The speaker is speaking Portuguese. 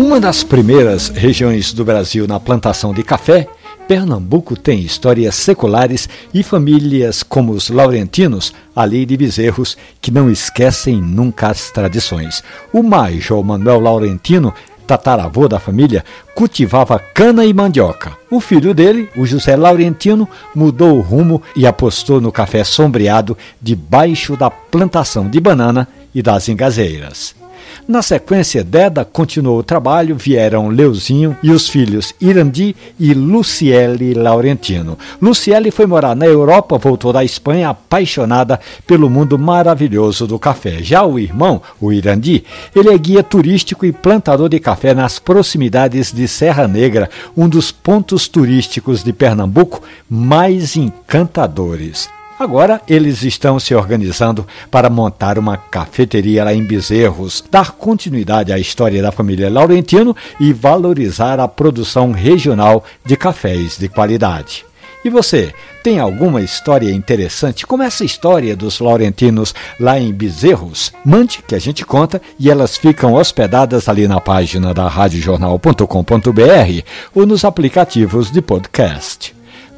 Uma das primeiras regiões do Brasil na plantação de café, Pernambuco tem histórias seculares e famílias como os Laurentinos, ali de Bezerros, que não esquecem nunca as tradições. O Major Manuel Laurentino tataravô da família, cultivava cana e mandioca. O filho dele, o José Laurentino, mudou o rumo e apostou no café sombreado debaixo da plantação de banana e das engazeiras. Na sequência, Deda continuou o trabalho, vieram Leuzinho e os filhos Irandi e Luciele Laurentino. Luciele foi morar na Europa, voltou da Espanha apaixonada pelo mundo maravilhoso do café. Já o irmão, o Irandi, ele é guia turístico e plantador de café nas proximidades de Serra Negra, um dos pontos turísticos de Pernambuco mais encantadores. Agora eles estão se organizando para montar uma cafeteria lá em Bezerros, dar continuidade à história da família Laurentino e valorizar a produção regional de cafés de qualidade. E você, tem alguma história interessante, como essa história dos Laurentinos lá em Bezerros? Mande que a gente conta e elas ficam hospedadas ali na página da radiojornal.com.br ou nos aplicativos de podcast.